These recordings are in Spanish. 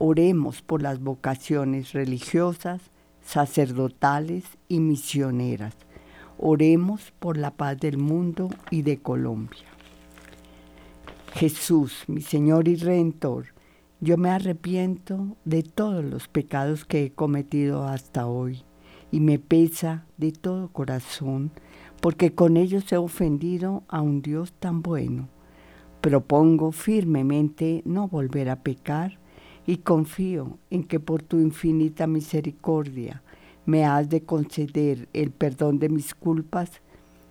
Oremos por las vocaciones religiosas, sacerdotales y misioneras. Oremos por la paz del mundo y de Colombia. Jesús, mi Señor y Redentor, yo me arrepiento de todos los pecados que he cometido hasta hoy y me pesa de todo corazón porque con ellos he ofendido a un Dios tan bueno. Propongo firmemente no volver a pecar y confío en que por tu infinita misericordia me has de conceder el perdón de mis culpas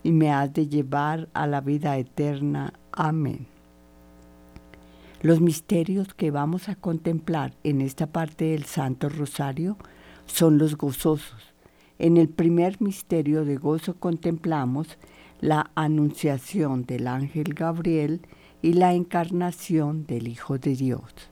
y me has de llevar a la vida eterna. Amén. Los misterios que vamos a contemplar en esta parte del Santo Rosario son los gozosos. En el primer misterio de gozo contemplamos la anunciación del ángel Gabriel y la encarnación del Hijo de Dios.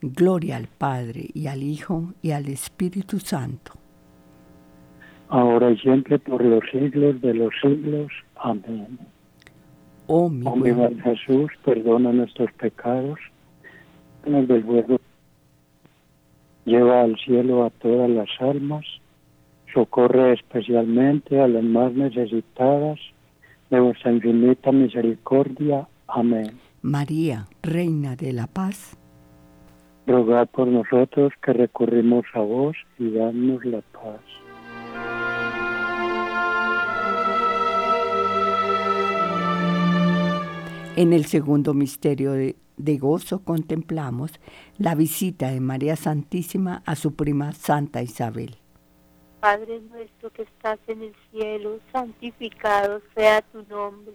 Gloria al Padre, y al Hijo, y al Espíritu Santo. Ahora y siempre por los siglos de los siglos. Amén. Oh mi, oh, buen Jesús, perdona nuestros pecados del vuelo. Lleva al cielo a todas las almas, socorre especialmente a las más necesitadas de vuestra infinita misericordia. Amén. María, Reina de la Paz, rogad por nosotros que recurrimos a vos y danos la paz. En el segundo misterio de de gozo contemplamos la visita de María Santísima a su prima Santa Isabel. Padre nuestro que estás en el cielo, santificado sea tu nombre.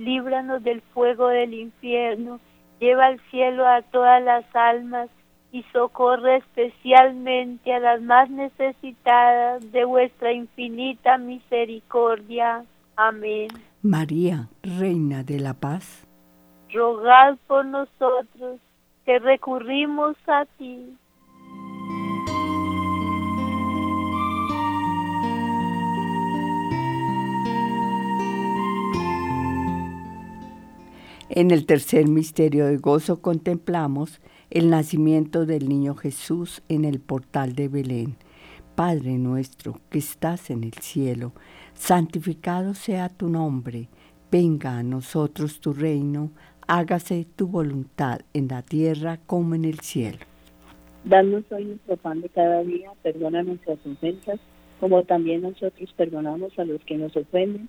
líbranos del fuego del infierno, lleva al cielo a todas las almas y socorre especialmente a las más necesitadas de vuestra infinita misericordia. Amén. María, Reina de la Paz, rogad por nosotros que recurrimos a ti. En el tercer misterio de gozo contemplamos el nacimiento del niño Jesús en el portal de Belén. Padre nuestro que estás en el cielo, santificado sea tu nombre, venga a nosotros tu reino, hágase tu voluntad en la tierra como en el cielo. Danos hoy nuestro pan de cada día, perdona nuestras ofensas, como también nosotros perdonamos a los que nos ofenden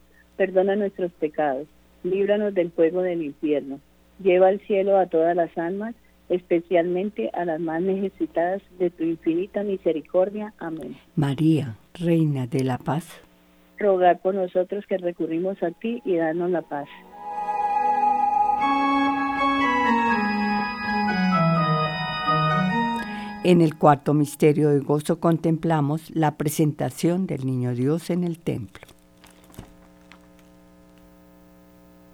perdona nuestros pecados, líbranos del fuego del infierno, lleva al cielo a todas las almas, especialmente a las más necesitadas de tu infinita misericordia. Amén. María, Reina de la Paz, rogar por nosotros que recurrimos a ti y danos la paz. En el cuarto misterio de gozo contemplamos la presentación del Niño Dios en el templo.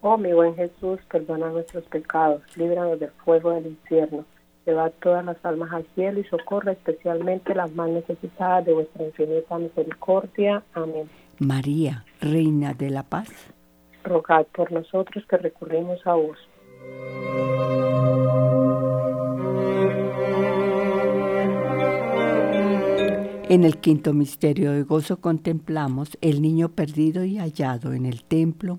Oh mi buen Jesús, perdona nuestros pecados, líbranos del fuego del infierno, lleva todas las almas al cielo y socorre especialmente las más necesitadas de vuestra infinita misericordia. Amén. María, Reina de la Paz, rogad por nosotros que recurrimos a vos. En el quinto misterio de gozo contemplamos el niño perdido y hallado en el templo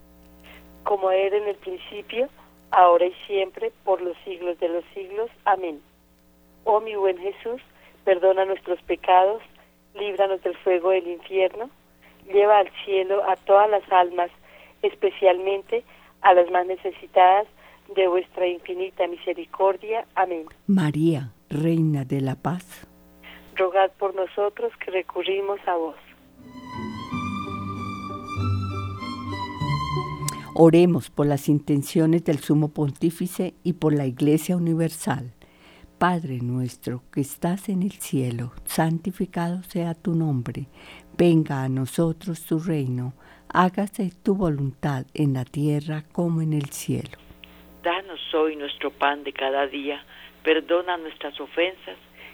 como era en el principio, ahora y siempre, por los siglos de los siglos. Amén. Oh mi buen Jesús, perdona nuestros pecados, líbranos del fuego del infierno, lleva al cielo a todas las almas, especialmente a las más necesitadas de vuestra infinita misericordia. Amén. María, Reina de la Paz. Rogad por nosotros que recurrimos a vos. Oremos por las intenciones del Sumo Pontífice y por la Iglesia Universal. Padre nuestro que estás en el cielo, santificado sea tu nombre, venga a nosotros tu reino, hágase tu voluntad en la tierra como en el cielo. Danos hoy nuestro pan de cada día, perdona nuestras ofensas,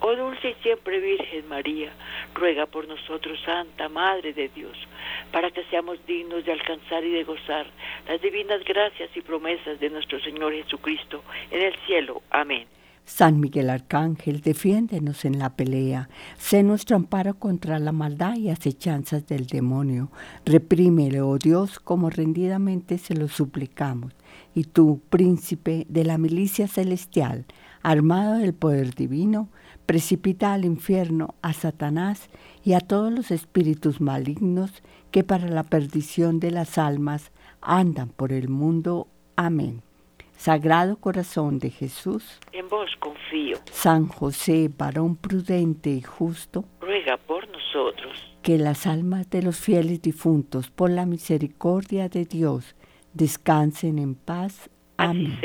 oh dulce y siempre Virgen María, ruega por nosotros, Santa Madre de Dios, para que seamos dignos de alcanzar y de gozar las divinas gracias y promesas de nuestro Señor Jesucristo en el cielo. Amén. San Miguel Arcángel, defiéndenos en la pelea. Sé nuestro amparo contra la maldad y acechanzas del demonio. Reprímele, oh Dios, como rendidamente se lo suplicamos. Y tú, príncipe de la milicia celestial, armado del poder divino, precipita al infierno a Satanás y a todos los espíritus malignos que para la perdición de las almas andan por el mundo. Amén. Sagrado Corazón de Jesús, en vos confío. San José, varón prudente y justo, ruega por nosotros. Que las almas de los fieles difuntos, por la misericordia de Dios, descansen en paz. Amén.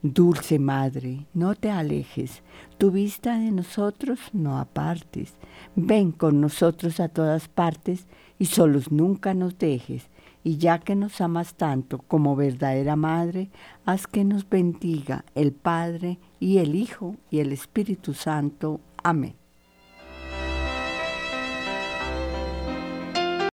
Dulce Madre, no te alejes, tu vista de nosotros no apartes. Ven con nosotros a todas partes y solos nunca nos dejes y ya que nos amas tanto como verdadera Madre, haz que nos bendiga el Padre y el Hijo y el Espíritu Santo. Amén.